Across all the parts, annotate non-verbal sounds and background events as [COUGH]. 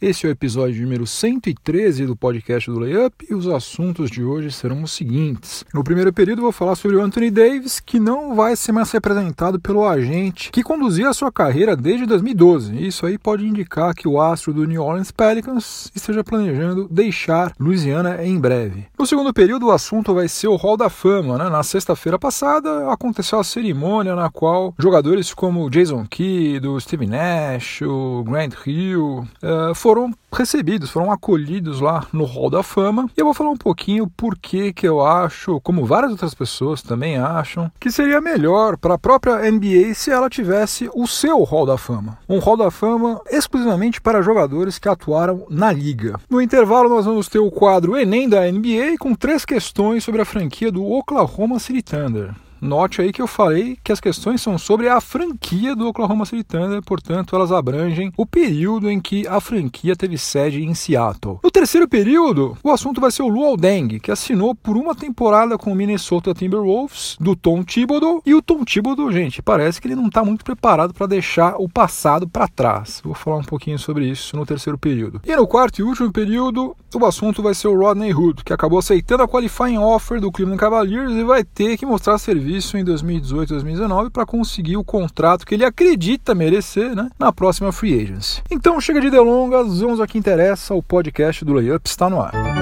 Esse é o episódio número 113 do podcast do Layup e os assuntos de hoje serão os seguintes. No primeiro período vou falar sobre o Anthony Davis, que não vai ser mais representado pelo agente que conduzia a sua carreira desde 2012. Isso aí pode indicar que o astro do New Orleans Pelicans esteja planejando deixar Louisiana em breve. No segundo período o assunto vai ser o Hall da Fama. Né? Na sexta-feira passada aconteceu a cerimônia na qual jogadores como Jason Kidd, Steve Nash, o Grant Hill uh, foram recebidos, foram acolhidos lá no Hall da Fama. E eu vou falar um pouquinho por que que eu acho, como várias outras pessoas também acham, que seria melhor para a própria NBA se ela tivesse o seu Hall da Fama. Um Hall da Fama exclusivamente para jogadores que atuaram na liga. No intervalo nós vamos ter o quadro Enem da NBA com três questões sobre a franquia do Oklahoma City Thunder. Note aí que eu falei que as questões são sobre a franquia do Oklahoma City Thunder, portanto, elas abrangem o período em que a franquia teve sede em Seattle. No terceiro período, o assunto vai ser o Luol Deng, que assinou por uma temporada com o Minnesota Timberwolves, do Tom Thibodeau. E o Tom Thibodeau, gente, parece que ele não está muito preparado para deixar o passado para trás. Vou falar um pouquinho sobre isso no terceiro período. E no quarto e último período, o assunto vai ser o Rodney Hood, que acabou aceitando a qualifying offer do Cleveland Cavaliers e vai ter que mostrar serviço serviço em 2018, 2019 para conseguir o contrato que ele acredita merecer né, na próxima free agency. Então chega de delongas, vamos ao que interessa, o podcast do Layup está no ar.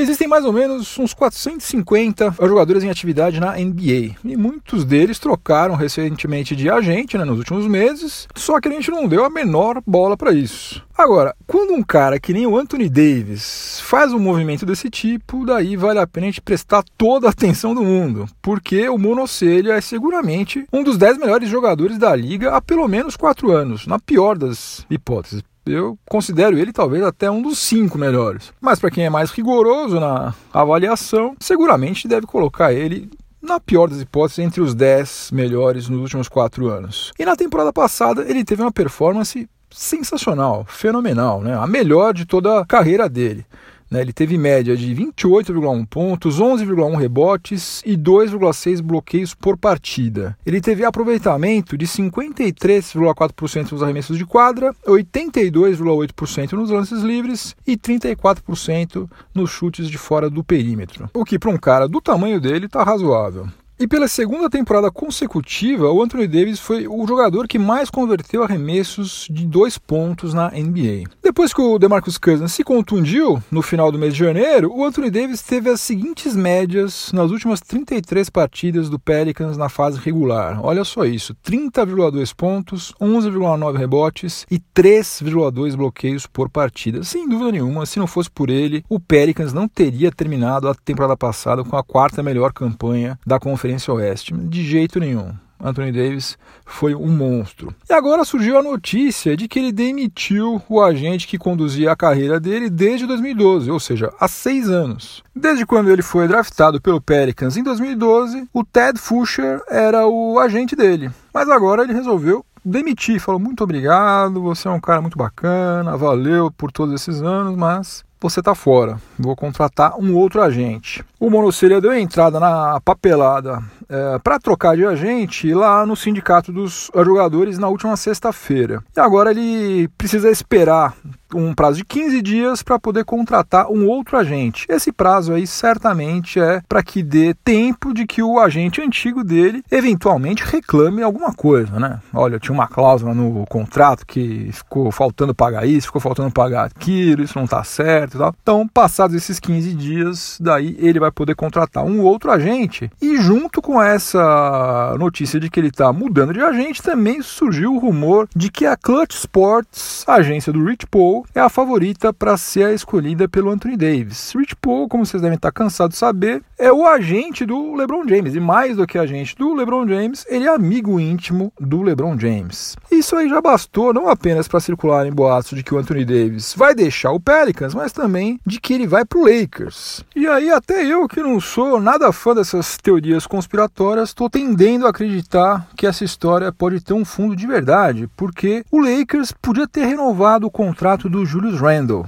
Existem mais ou menos uns 450 jogadores em atividade na NBA e muitos deles trocaram recentemente de agente né, nos últimos meses, só que a gente não deu a menor bola para isso. Agora, quando um cara que nem o Anthony Davis faz um movimento desse tipo, daí vale a pena a gente prestar toda a atenção do mundo, porque o Monocelha é seguramente um dos 10 melhores jogadores da liga há pelo menos 4 anos, na pior das hipóteses eu considero ele talvez até um dos cinco melhores. Mas para quem é mais rigoroso na avaliação, seguramente deve colocar ele na pior das hipóteses, entre os 10 melhores nos últimos quatro anos. E na temporada passada ele teve uma performance sensacional, fenomenal, né? a melhor de toda a carreira dele. Né? Ele teve média de 28,1 pontos, 11,1 rebotes e 2,6 bloqueios por partida. Ele teve aproveitamento de 53,4% nos arremessos de quadra, 82,8% nos lances livres e 34% nos chutes de fora do perímetro. O que para um cara do tamanho dele está razoável. E pela segunda temporada consecutiva, o Anthony Davis foi o jogador que mais converteu arremessos de dois pontos na NBA. Depois que o DeMarcus Cousins se contundiu no final do mês de janeiro, o Anthony Davis teve as seguintes médias nas últimas 33 partidas do Pelicans na fase regular. Olha só isso: 30,2 pontos, 11,9 rebotes e 3,2 bloqueios por partida. Sem dúvida nenhuma, se não fosse por ele, o Pelicans não teria terminado a temporada passada com a quarta melhor campanha da conferência Conferência Oeste. De jeito nenhum. Anthony Davis foi um monstro. E agora surgiu a notícia de que ele demitiu o agente que conduzia a carreira dele desde 2012, ou seja, há seis anos. Desde quando ele foi draftado pelo Pelicans em 2012, o Ted Fusher era o agente dele. Mas agora ele resolveu demitir, falou muito obrigado, você é um cara muito bacana, valeu por todos esses anos, mas você está fora. Vou contratar um outro agente. O Monocelha deu entrada na papelada é, para trocar de agente lá no sindicato dos jogadores na última sexta-feira. E agora ele precisa esperar um prazo de 15 dias para poder contratar um outro agente. Esse prazo aí certamente é para que dê tempo de que o agente antigo dele eventualmente reclame alguma coisa, né? Olha, tinha uma cláusula no contrato que ficou faltando pagar isso, ficou faltando pagar aquilo, isso não está certo e tal. Então, passados esses 15 dias, daí ele vai poder contratar um outro agente e junto com essa notícia de que ele está mudando de agente, também surgiu o rumor de que a Clutch Sports, a agência do Rich Paul, é a favorita para ser a escolhida pelo Anthony Davis. Rich Paul, como vocês devem estar cansados de saber, é o agente do LeBron James. E mais do que agente do LeBron James, ele é amigo íntimo do LeBron James. Isso aí já bastou não apenas para circular em boatos de que o Anthony Davis vai deixar o Pelicans, mas também de que ele vai para o Lakers. E aí até eu que não sou nada fã dessas teorias conspiratórias estou tendendo a acreditar que essa história pode ter um fundo de verdade, porque o Lakers podia ter renovado o contrato do Julius Randle.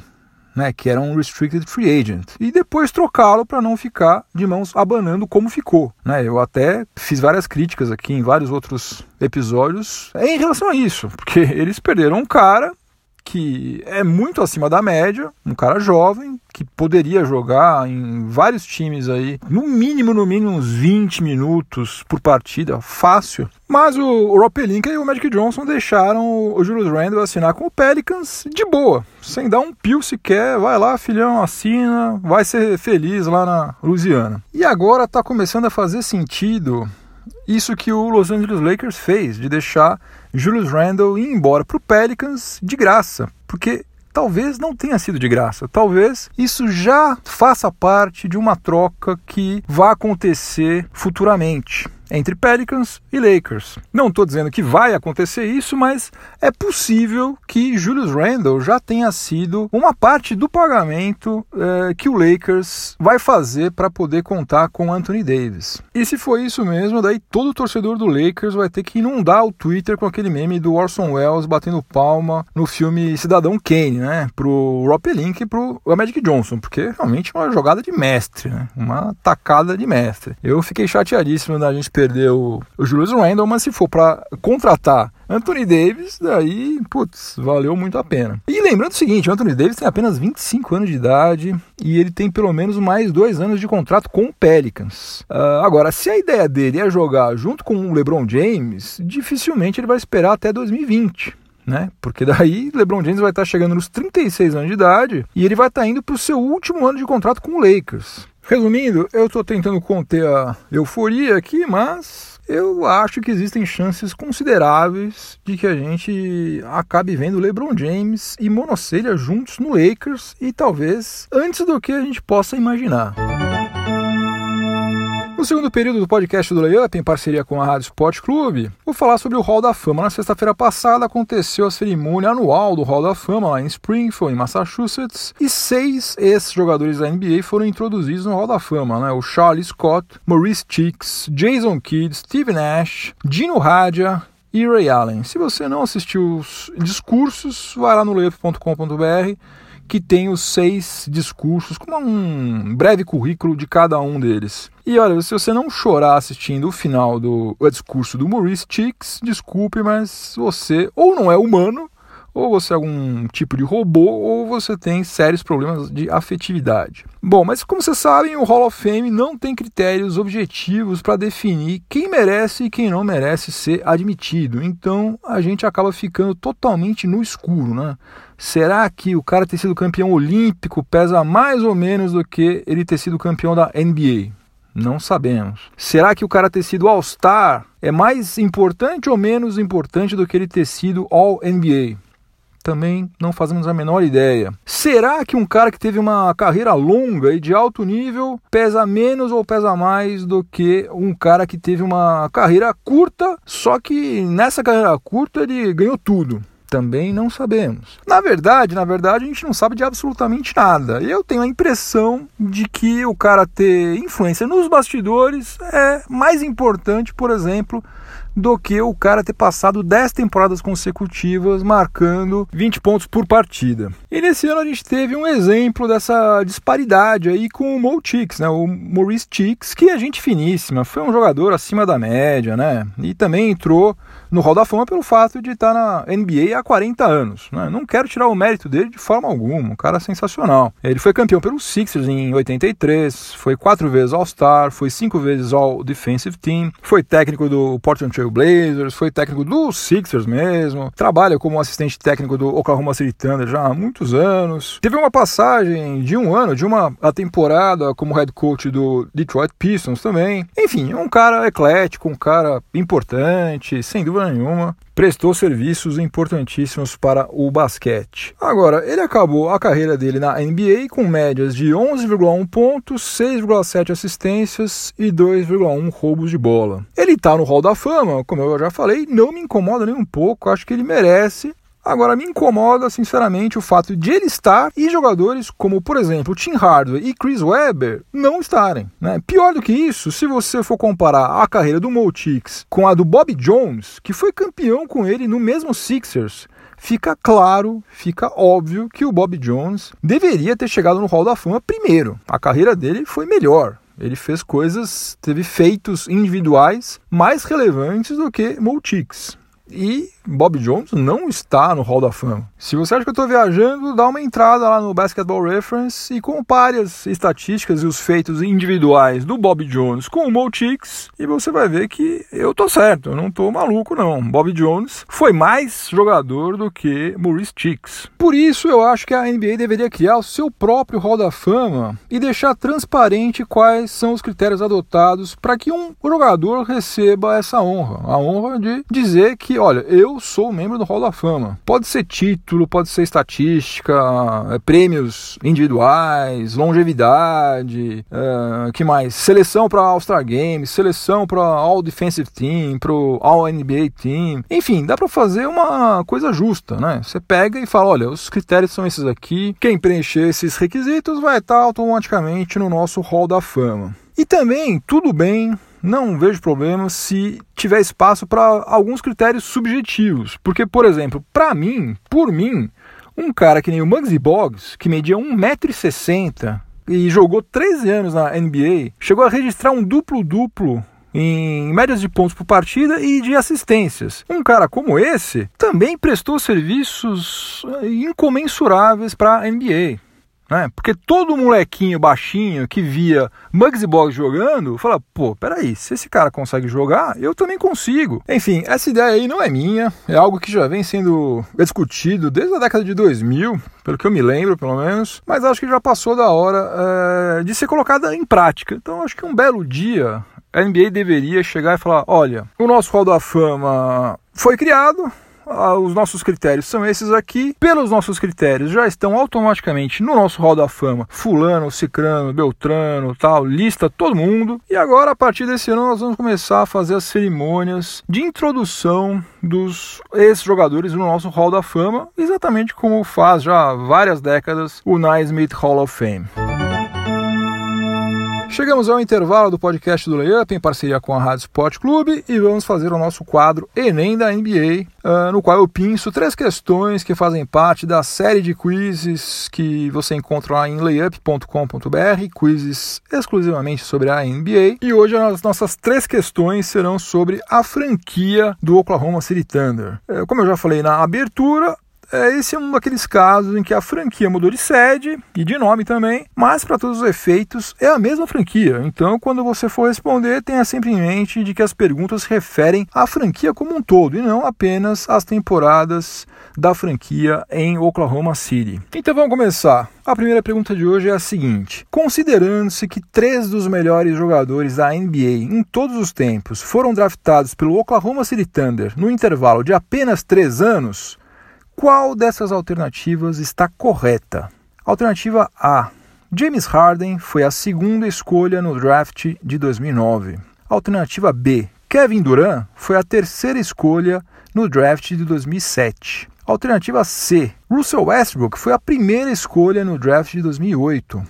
Né, que era um restricted free agent, e depois trocá-lo para não ficar de mãos abanando como ficou. Né? Eu até fiz várias críticas aqui em vários outros episódios em relação a isso, porque [LAUGHS] eles perderam um cara que é muito acima da média, um cara jovem que poderia jogar em vários times aí, no mínimo, no mínimo uns 20 minutos por partida, fácil. Mas o, Rob Pelinka e o Magic Johnson deixaram o Julius Randle assinar com o Pelicans de boa, sem dar um pio sequer. Vai lá, filhão, assina, vai ser feliz lá na Louisiana. E agora está começando a fazer sentido isso que o Los Angeles Lakers fez, de deixar Julius Randle ir embora para o Pelicans de graça, porque talvez não tenha sido de graça. Talvez isso já faça parte de uma troca que vai acontecer futuramente entre Pelicans e Lakers. Não estou dizendo que vai acontecer isso, mas é possível que Julius Randle já tenha sido uma parte do pagamento é, que o Lakers vai fazer para poder contar com Anthony Davis. E se for isso mesmo, daí todo torcedor do Lakers vai ter que inundar o Twitter com aquele meme do Orson Welles batendo palma no filme Cidadão Kane, né? Pro Rob Pelinka e pro Magic Johnson, porque realmente é uma jogada de mestre, né? Uma tacada de mestre. Eu fiquei chateadíssimo da gente perder o, o Julius Randle, mas se for para contratar Anthony Davis, daí, putz, valeu muito a pena. E lembrando o seguinte, o Anthony Davis tem apenas 25 anos de idade e ele tem pelo menos mais dois anos de contrato com o Pelicans. Uh, agora, se a ideia dele é jogar junto com o LeBron James, dificilmente ele vai esperar até 2020 né? Porque daí LeBron James vai estar chegando nos 36 anos de idade e ele vai estar indo para o seu último ano de contrato com o Lakers. Resumindo, eu estou tentando conter a euforia aqui, mas eu acho que existem chances consideráveis de que a gente acabe vendo LeBron James e Monocelha juntos no Lakers e talvez antes do que a gente possa imaginar. No segundo período do podcast do Layup, em parceria com a Rádio Sport Clube, vou falar sobre o Hall da Fama. Na sexta-feira passada aconteceu a cerimônia anual do Hall da Fama lá em Springfield, em Massachusetts, e seis ex-jogadores da NBA foram introduzidos no Hall da Fama, né? O Charlie Scott, Maurice Cheeks, Jason Kidd, Steve Nash, Dino Radia, e Ray Allen. Se você não assistiu os discursos, vai lá no layup.com.br que tem os seis discursos, com um breve currículo de cada um deles. E olha, se você não chorar assistindo o final do o discurso do Maurice Cheeks, desculpe, mas você ou não é humano, ou você é algum tipo de robô, ou você tem sérios problemas de afetividade. Bom, mas como vocês sabem, o Hall of Fame não tem critérios objetivos para definir quem merece e quem não merece ser admitido. Então a gente acaba ficando totalmente no escuro, né? Será que o cara ter sido campeão olímpico pesa mais ou menos do que ele ter sido campeão da NBA? Não sabemos. Será que o cara ter sido All-Star é mais importante ou menos importante do que ele ter sido All-NBA? Também não fazemos a menor ideia. Será que um cara que teve uma carreira longa e de alto nível pesa menos ou pesa mais do que um cara que teve uma carreira curta, só que nessa carreira curta ele ganhou tudo? Também não sabemos. Na verdade, na verdade, a gente não sabe de absolutamente nada. Eu tenho a impressão de que o cara ter influência nos bastidores é mais importante, por exemplo, do que o cara ter passado 10 temporadas consecutivas marcando 20 pontos por partida. E nesse ano a gente teve um exemplo dessa disparidade aí com o Mo Chicks, né? O Maurice Chicks, que é gente finíssima, foi um jogador acima da média, né? E também entrou no Hall da Fama pelo fato de estar na NBA há 40 anos. Né? Não quero tirar o mérito dele de forma alguma, um cara sensacional. Ele foi campeão pelos Sixers em 83, foi quatro vezes All-Star, foi cinco vezes All-Defensive Team, foi técnico do Portland Trail Blazers, foi técnico dos Sixers mesmo, trabalha como assistente técnico do Oklahoma City Thunder já há muitos anos. Teve uma passagem de um ano, de uma temporada como head coach do Detroit Pistons também. Enfim, um cara eclético, um cara importante, sem dúvida nenhuma, prestou serviços importantíssimos para o basquete. Agora, ele acabou a carreira dele na NBA com médias de 11,1 pontos, 6,7 assistências e 2,1 roubos de bola. Ele está no Hall da Fama, como eu já falei, não me incomoda nem um pouco, acho que ele merece Agora, me incomoda, sinceramente, o fato de ele estar e jogadores como, por exemplo, Tim Hardaway e Chris Webber não estarem. Né? Pior do que isso, se você for comparar a carreira do Tix com a do Bob Jones, que foi campeão com ele no mesmo Sixers, fica claro, fica óbvio que o Bob Jones deveria ter chegado no Hall da Fama primeiro. A carreira dele foi melhor. Ele fez coisas, teve feitos individuais mais relevantes do que Tix. E Bob Jones não está no Hall da Fama. Se você acha que eu estou viajando, dá uma entrada lá no Basketball Reference e compare as estatísticas e os feitos individuais do Bob Jones com o Mo Tix e você vai ver que eu tô certo, eu não tô maluco não. Bob Jones foi mais jogador do que Maurice Tix. Por isso eu acho que a NBA deveria criar o seu próprio Hall da Fama e deixar transparente quais são os critérios adotados para que um jogador receba essa honra, a honra de dizer que, olha, eu eu sou membro do Hall da Fama. Pode ser título, pode ser estatística, é, prêmios individuais, longevidade, é, que mais? Seleção para All-Star Games, seleção para All Defensive Team, para All NBA Team. Enfim, dá para fazer uma coisa justa, né? Você pega e fala, olha, os critérios são esses aqui. Quem preencher esses requisitos vai estar automaticamente no nosso Hall da Fama. E também, tudo bem não vejo problema se tiver espaço para alguns critérios subjetivos. Porque, por exemplo, para mim, por mim, um cara que nem o Muggsy Boggs, que media 1,60m e jogou 13 anos na NBA, chegou a registrar um duplo-duplo em médias de pontos por partida e de assistências. Um cara como esse também prestou serviços incomensuráveis para a NBA. Né? Porque todo molequinho baixinho que via Muggsy Boggs jogando, fala, pô, peraí, se esse cara consegue jogar, eu também consigo. Enfim, essa ideia aí não é minha, é algo que já vem sendo discutido desde a década de 2000, pelo que eu me lembro, pelo menos, mas acho que já passou da hora é, de ser colocada em prática. Então acho que um belo dia a NBA deveria chegar e falar, olha, o nosso Hall da Fama foi criado, os nossos critérios são esses aqui. Pelos nossos critérios já estão automaticamente no nosso Hall da Fama. Fulano, Cicrano, Beltrano, tal, lista todo mundo. E agora, a partir desse ano, nós vamos começar a fazer as cerimônias de introdução dos ex-jogadores no nosso Hall da Fama, exatamente como faz já há várias décadas o Naismith Hall of Fame. Chegamos ao intervalo do podcast do Layup em parceria com a Rádio Sport Clube e vamos fazer o nosso quadro Enem da NBA, ah, no qual eu pinço três questões que fazem parte da série de quizzes que você encontra lá em layup.com.br, quizzes exclusivamente sobre a NBA. E hoje as nossas três questões serão sobre a franquia do Oklahoma City Thunder. Uh, como eu já falei na abertura, esse é um daqueles casos em que a franquia mudou de sede e de nome também, mas para todos os efeitos é a mesma franquia. Então, quando você for responder, tenha sempre em mente de que as perguntas referem à franquia como um todo e não apenas às temporadas da franquia em Oklahoma City. Então vamos começar. A primeira pergunta de hoje é a seguinte: considerando-se que três dos melhores jogadores da NBA em todos os tempos foram draftados pelo Oklahoma City Thunder no intervalo de apenas três anos, qual dessas alternativas está correta? Alternativa A. James Harden foi a segunda escolha no draft de 2009. Alternativa B. Kevin Durant foi a terceira escolha no draft de 2007. Alternativa C. Russell Westbrook foi a primeira escolha no draft de 2008.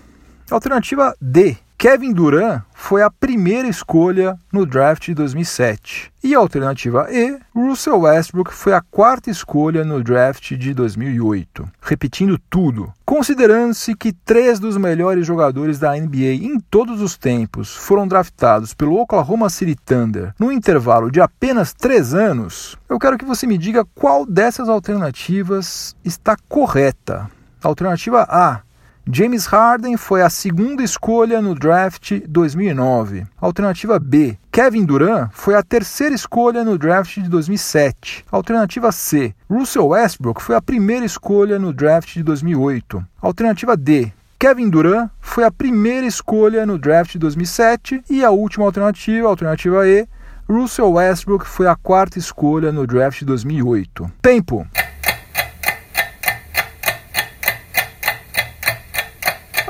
Alternativa D. Kevin Durant foi a primeira escolha no draft de 2007. E a alternativa E, Russell Westbrook foi a quarta escolha no draft de 2008. Repetindo tudo, considerando-se que três dos melhores jogadores da NBA em todos os tempos foram draftados pelo Oklahoma City Thunder no intervalo de apenas três anos, eu quero que você me diga qual dessas alternativas está correta. Alternativa A, James Harden foi a segunda escolha no draft 2009. Alternativa B. Kevin Durant foi a terceira escolha no draft de 2007. Alternativa C. Russell Westbrook foi a primeira escolha no draft de 2008. Alternativa D. Kevin Durant foi a primeira escolha no draft de 2007 e a última alternativa, alternativa E, Russell Westbrook foi a quarta escolha no draft de 2008. Tempo.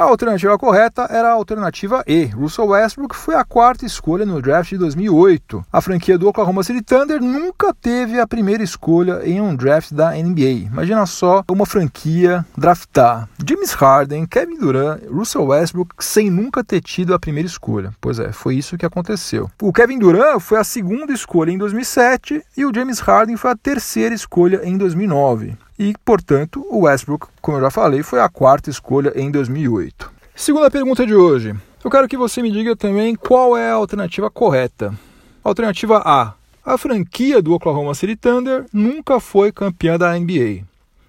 A alternativa correta era a alternativa E. Russell Westbrook foi a quarta escolha no draft de 2008. A franquia do Oklahoma City Thunder nunca teve a primeira escolha em um draft da NBA. Imagina só uma franquia draftar James Harden, Kevin Durant, Russell Westbrook sem nunca ter tido a primeira escolha. Pois é, foi isso que aconteceu. O Kevin Durant foi a segunda escolha em 2007 e o James Harden foi a terceira escolha em 2009 e, portanto, o Westbrook, como eu já falei, foi a quarta escolha em 2008. Segunda pergunta de hoje. Eu quero que você me diga também qual é a alternativa correta. Alternativa A. A franquia do Oklahoma City Thunder nunca foi campeã da NBA.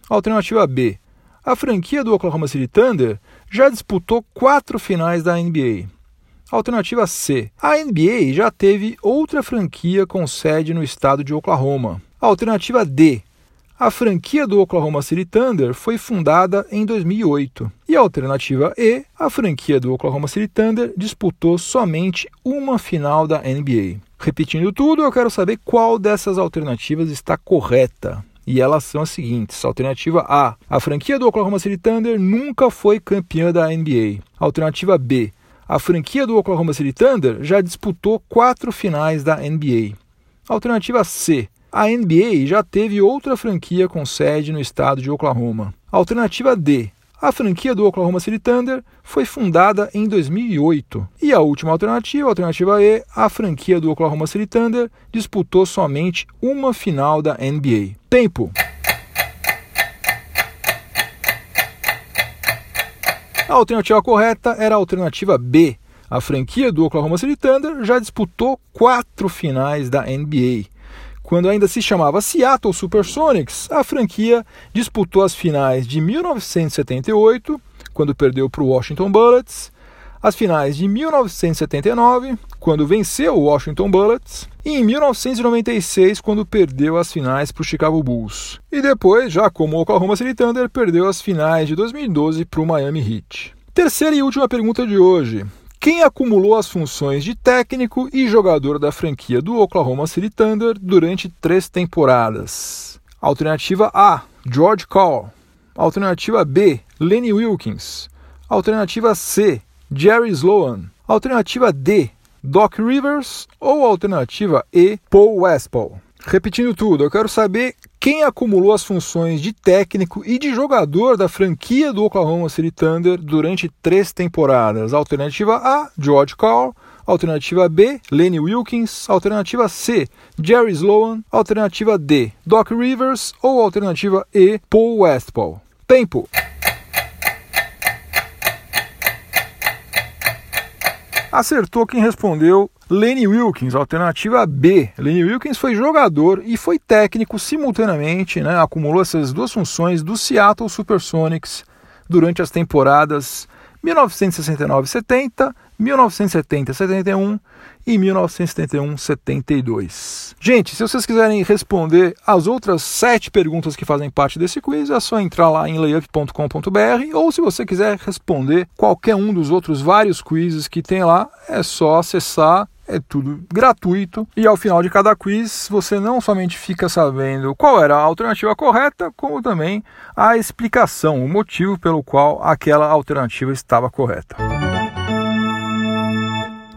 Alternativa B. A franquia do Oklahoma City Thunder já disputou quatro finais da NBA. Alternativa C. A NBA já teve outra franquia com sede no estado de Oklahoma. Alternativa D. A franquia do Oklahoma City Thunder foi fundada em 2008. E a alternativa E, a franquia do Oklahoma City Thunder disputou somente uma final da NBA. Repetindo tudo, eu quero saber qual dessas alternativas está correta. E elas são as seguintes: alternativa A, a franquia do Oklahoma City Thunder nunca foi campeã da NBA. Alternativa B, a franquia do Oklahoma City Thunder já disputou quatro finais da NBA. Alternativa C, a NBA já teve outra franquia com sede no estado de Oklahoma. Alternativa D. A franquia do Oklahoma City Thunder foi fundada em 2008. E a última alternativa, a alternativa E, a franquia do Oklahoma City Thunder disputou somente uma final da NBA. Tempo. A alternativa correta era a alternativa B. A franquia do Oklahoma City Thunder já disputou quatro finais da NBA. Quando ainda se chamava Seattle Supersonics, a franquia disputou as finais de 1978, quando perdeu para o Washington Bullets, as finais de 1979, quando venceu o Washington Bullets, e em 1996, quando perdeu as finais para o Chicago Bulls. E depois, já como Oklahoma City Thunder, perdeu as finais de 2012 para o Miami Heat. Terceira e última pergunta de hoje. Quem acumulou as funções de técnico e jogador da franquia do Oklahoma City Thunder durante três temporadas? Alternativa A: George Call. Alternativa B: Lenny Wilkins. Alternativa C: Jerry Sloan. Alternativa D: Doc Rivers. Ou alternativa E: Paul Westphal. Repetindo tudo, eu quero saber quem acumulou as funções de técnico e de jogador da franquia do Oklahoma City Thunder durante três temporadas. Alternativa A, George Carl. Alternativa B, Lenny Wilkins. Alternativa C, Jerry Sloan. Alternativa D, Doc Rivers. Ou alternativa E, Paul Westphal. Tempo. Acertou quem respondeu Lenny Wilkins, alternativa B. Lenny Wilkins foi jogador e foi técnico simultaneamente, né, acumulou essas duas funções do Seattle Supersonics durante as temporadas 1969-70, 1970-71 e 1971-72. Gente, se vocês quiserem responder as outras sete perguntas que fazem parte desse quiz, é só entrar lá em layup.com.br ou se você quiser responder qualquer um dos outros vários quizzes que tem lá, é só acessar é tudo gratuito e ao final de cada quiz você não somente fica sabendo qual era a alternativa correta, como também a explicação, o motivo pelo qual aquela alternativa estava correta.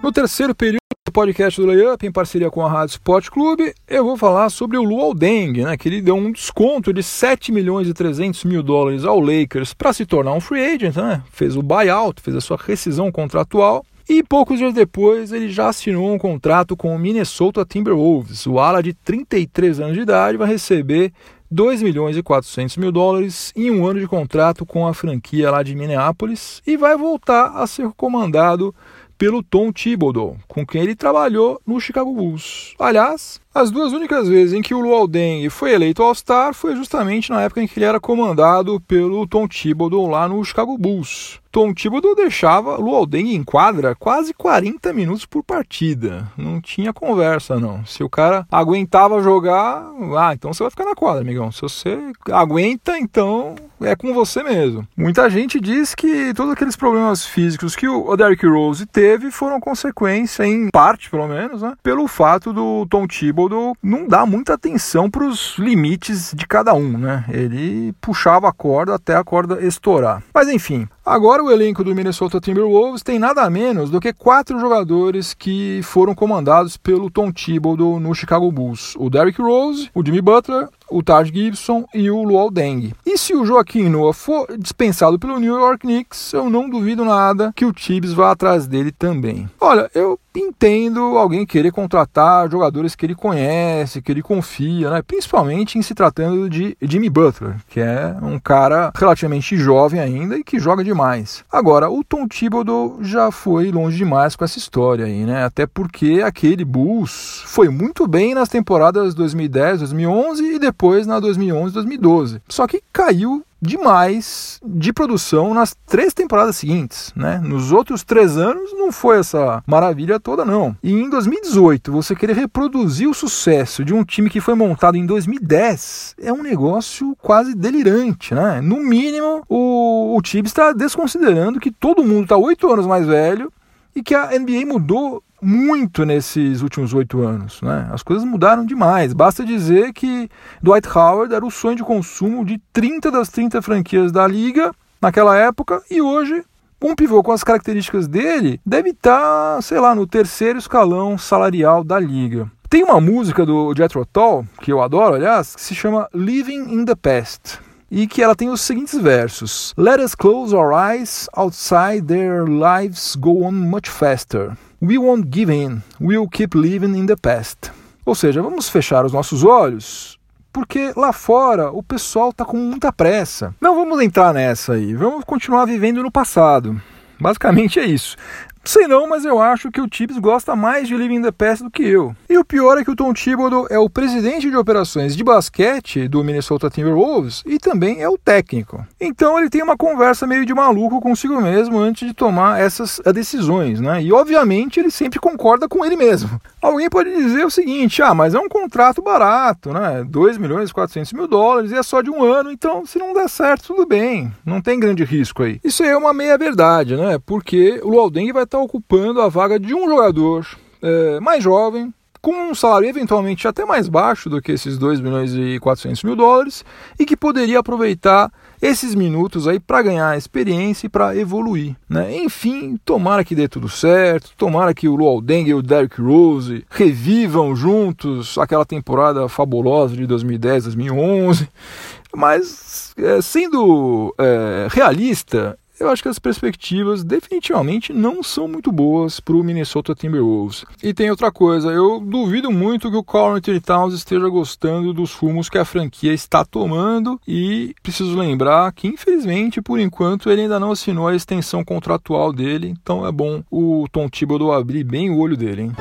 No terceiro período do podcast do Layup, em parceria com a Rádio Sport Clube, eu vou falar sobre o Luol Deng, né, que ele deu um desconto de 7 milhões e 300 mil dólares ao Lakers para se tornar um free agent, né, fez o buyout, fez a sua rescisão contratual e poucos dias depois, ele já assinou um contrato com o Minnesota Timberwolves. O ala de 33 anos de idade vai receber 2 milhões e 400 mil dólares em um ano de contrato com a franquia lá de Minneapolis e vai voltar a ser comandado pelo Tom Thibodeau, com quem ele trabalhou no Chicago Bulls. Aliás, as duas únicas vezes em que o Luol Deng foi eleito All-Star foi justamente na época em que ele era comandado pelo Tom Thibodeau lá no Chicago Bulls. Tom Thibodeau deixava Luol Deng em quadra quase 40 minutos por partida. Não tinha conversa, não. Se o cara aguentava jogar, ah, então você vai ficar na quadra, amigão. Se você aguenta, então é com você mesmo. Muita gente diz que todos aqueles problemas físicos que o Derrick Rose teve foram consequência, em parte pelo menos, né, pelo fato do Tom Thibodeau não dar muita atenção para os limites de cada um, né? Ele puxava a corda até a corda estourar. Mas enfim, Agora o elenco do Minnesota Timberwolves tem nada menos do que quatro jogadores que foram comandados pelo Tom Thibodeau no Chicago Bulls: o Derrick Rose, o Jimmy Butler, o Taj Gibson e o Luol Deng. E se o Joaquim Noah for dispensado pelo New York Knicks, eu não duvido nada que o Tibbs vá atrás dele também. Olha, eu entendo alguém querer contratar jogadores que ele conhece, que ele confia, né? principalmente em se tratando de Jimmy Butler, que é um cara relativamente jovem ainda e que joga demais. Agora, o Tom Thibodeau já foi longe demais com essa história aí, né? Até porque aquele Bulls foi muito bem nas temporadas 2010, 2011 e depois depois na 2011 2012. Só que caiu demais de produção nas três temporadas seguintes, né? Nos outros três anos não foi essa maravilha toda não. E em 2018 você querer reproduzir o sucesso de um time que foi montado em 2010 é um negócio quase delirante, né? No mínimo o, o time está desconsiderando que todo mundo está oito anos mais velho e que a NBA mudou muito nesses últimos oito anos. Né? As coisas mudaram demais. Basta dizer que Dwight Howard era o sonho de consumo de 30 das 30 franquias da liga naquela época e hoje um pivô com as características dele deve estar, sei lá, no terceiro escalão salarial da liga. Tem uma música do Jethro Tull, que eu adoro, aliás, que se chama Living in the Past e que ela tem os seguintes versos: Let us close our eyes outside their lives go on much faster. We won't give in, we'll keep living in the past. Ou seja, vamos fechar os nossos olhos, porque lá fora o pessoal está com muita pressa. Não vamos entrar nessa aí, vamos continuar vivendo no passado. Basicamente é isso. Sei não, mas eu acho que o Tibbs gosta mais de Living the Past do que eu. E o pior é que o Tom Thibodeau é o presidente de operações de basquete do Minnesota Timberwolves e também é o técnico. Então ele tem uma conversa meio de maluco consigo mesmo antes de tomar essas decisões, né? E obviamente ele sempre concorda com ele mesmo. Alguém pode dizer o seguinte: ah, mas é um contrato barato, né? 2 milhões e 400 mil dólares e é só de um ano, então se não der certo, tudo bem, não tem grande risco aí. Isso aí é uma meia verdade, né? Porque o Lualdeng vai estar está ocupando a vaga de um jogador é, mais jovem, com um salário eventualmente até mais baixo do que esses 2 milhões e 400 mil dólares, e que poderia aproveitar esses minutos aí para ganhar experiência e para evoluir. Né? Enfim, tomara que dê tudo certo, tomara que o Luol Deng e o Derrick Rose revivam juntos aquela temporada fabulosa de 2010, 2011. Mas, é, sendo é, realista, eu acho que as perspectivas definitivamente não são muito boas para o Minnesota Timberwolves. E tem outra coisa, eu duvido muito que o Carl Towns esteja gostando dos rumos que a franquia está tomando e preciso lembrar que infelizmente por enquanto ele ainda não assinou a extensão contratual dele, então é bom o Tom Thibodeau abrir bem o olho dele. Hein?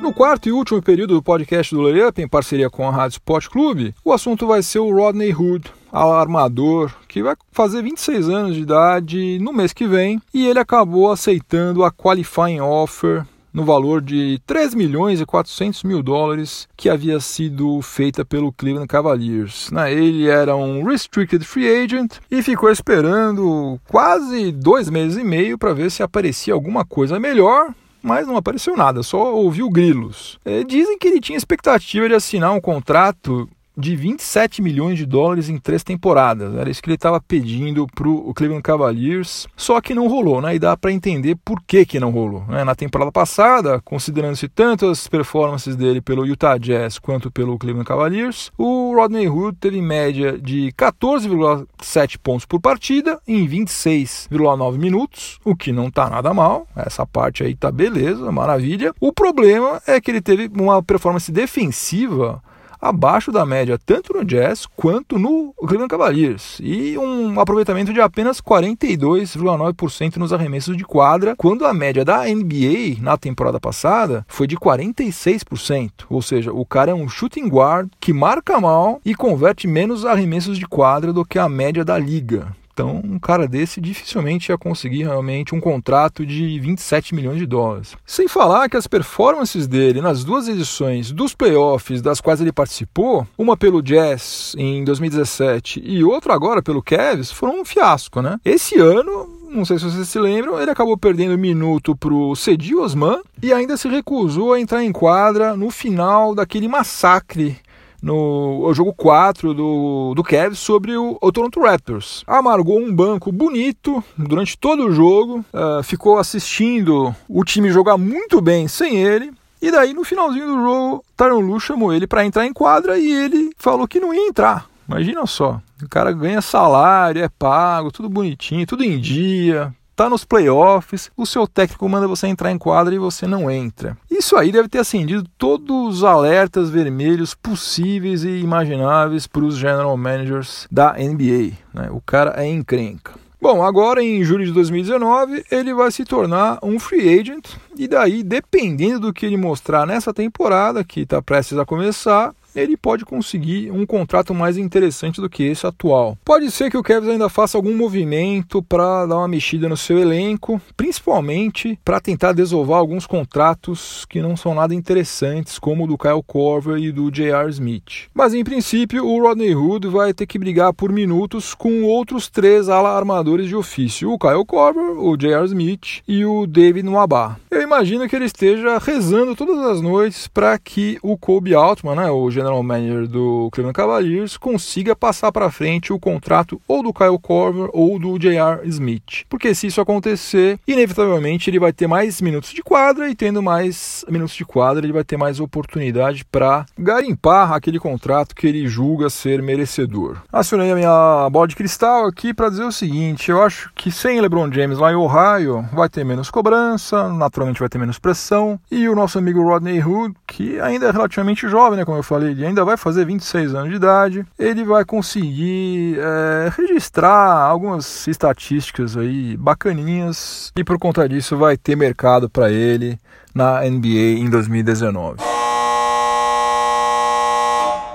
No quarto e último período do podcast do Layup, em parceria com a Rádio Sport Clube, o assunto vai ser o Rodney Hood, alarmador, que vai fazer 26 anos de idade no mês que vem, e ele acabou aceitando a qualifying offer no valor de 3 milhões e 400 mil dólares que havia sido feita pelo Cleveland Cavaliers. Né? Ele era um restricted free agent e ficou esperando quase dois meses e meio para ver se aparecia alguma coisa melhor mas não apareceu nada, só ouviu grilos. É, dizem que ele tinha expectativa de assinar um contrato de 27 milhões de dólares em três temporadas. Era isso que ele estava pedindo para o Cleveland Cavaliers, só que não rolou, né? E dá para entender por que, que não rolou. Né? Na temporada passada, considerando-se tanto as performances dele pelo Utah Jazz quanto pelo Cleveland Cavaliers, o Rodney Hood teve média de 14,7 pontos por partida em 26,9 minutos, o que não está nada mal. Essa parte aí tá beleza, maravilha. O problema é que ele teve uma performance defensiva abaixo da média tanto no Jazz quanto no Cleveland Cavaliers e um aproveitamento de apenas 42,9% nos arremessos de quadra, quando a média da NBA na temporada passada foi de 46%. Ou seja, o cara é um shooting guard que marca mal e converte menos arremessos de quadra do que a média da liga. Então, um cara desse dificilmente ia conseguir realmente um contrato de 27 milhões de dólares. Sem falar que as performances dele nas duas edições dos playoffs das quais ele participou, uma pelo Jazz em 2017 e outra agora pelo Cavs, foram um fiasco, né? Esse ano não sei se vocês se lembram, ele acabou perdendo minuto pro Cedi Osman e ainda se recusou a entrar em quadra no final daquele massacre no jogo 4 do, do Cavs sobre o, o, Toronto Raptors. Amargou um banco bonito durante todo o jogo, uh, ficou assistindo o time jogar muito bem sem ele. E daí, no finalzinho do jogo, Tyron Lu chamou ele para entrar em quadra e ele falou que não ia entrar. Imagina só, o cara ganha salário, é pago, tudo bonitinho, tudo em dia, tá nos playoffs, o seu técnico manda você entrar em quadra e você não entra. Isso aí deve ter acendido todos os alertas vermelhos possíveis e imagináveis para os general managers da NBA. Né? O cara é encrenca. Bom, agora em julho de 2019 ele vai se tornar um free agent e daí, dependendo do que ele mostrar nessa temporada que está prestes a começar, ele pode conseguir um contrato mais interessante do que esse atual. Pode ser que o Cavs ainda faça algum movimento para dar uma mexida no seu elenco, principalmente para tentar desovar alguns contratos que não são nada interessantes, como o do Kyle Korver e do J.R. Smith. Mas em princípio, o Rodney Hood vai ter que brigar por minutos com outros três ala armadores de ofício: o Kyle Korver, o J.R. Smith e o David Nwaba. Eu imagino que ele esteja rezando todas as noites para que o Kobe Altman, né, o general manager do Cleveland Cavaliers, consiga passar para frente o contrato ou do Kyle Korver ou do J.R. Smith. Porque se isso acontecer, inevitavelmente ele vai ter mais minutos de quadra e tendo mais minutos de quadra, ele vai ter mais oportunidade para garimpar aquele contrato que ele julga ser merecedor. Acionei a minha bola de cristal aqui para dizer o seguinte: eu acho que sem LeBron James lá em Ohio vai ter menos cobrança, naturalmente vai ter menos pressão, e o nosso amigo Rodney Hood, que ainda é relativamente jovem, né, como eu falei, ele ainda vai fazer 26 anos de idade, ele vai conseguir é, registrar algumas estatísticas aí bacaninhas e por conta disso vai ter mercado para ele na NBA em 2019.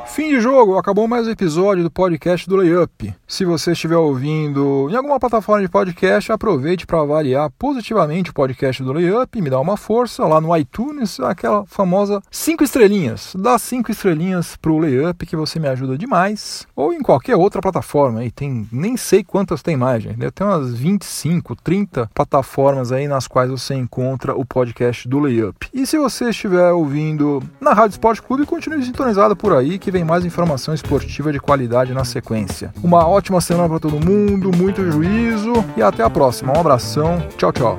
Fim de jogo, acabou mais um episódio do podcast do Layup. Se você estiver ouvindo em alguma plataforma de podcast, aproveite para avaliar positivamente o podcast do Layup, me dá uma força lá no iTunes, aquela famosa cinco estrelinhas. Dá cinco estrelinhas pro Layup que você me ajuda demais. Ou em qualquer outra plataforma aí, tem nem sei quantas tem mais, gente. Tem umas 25, 30 plataformas aí nas quais você encontra o podcast do Layup. E se você estiver ouvindo na Rádio Esporte Clube, continue sintonizado por aí que vem mais informação esportiva de qualidade na sequência. Uma ótima semana para todo mundo, muito juízo e até a próxima. Um abração, tchau, tchau.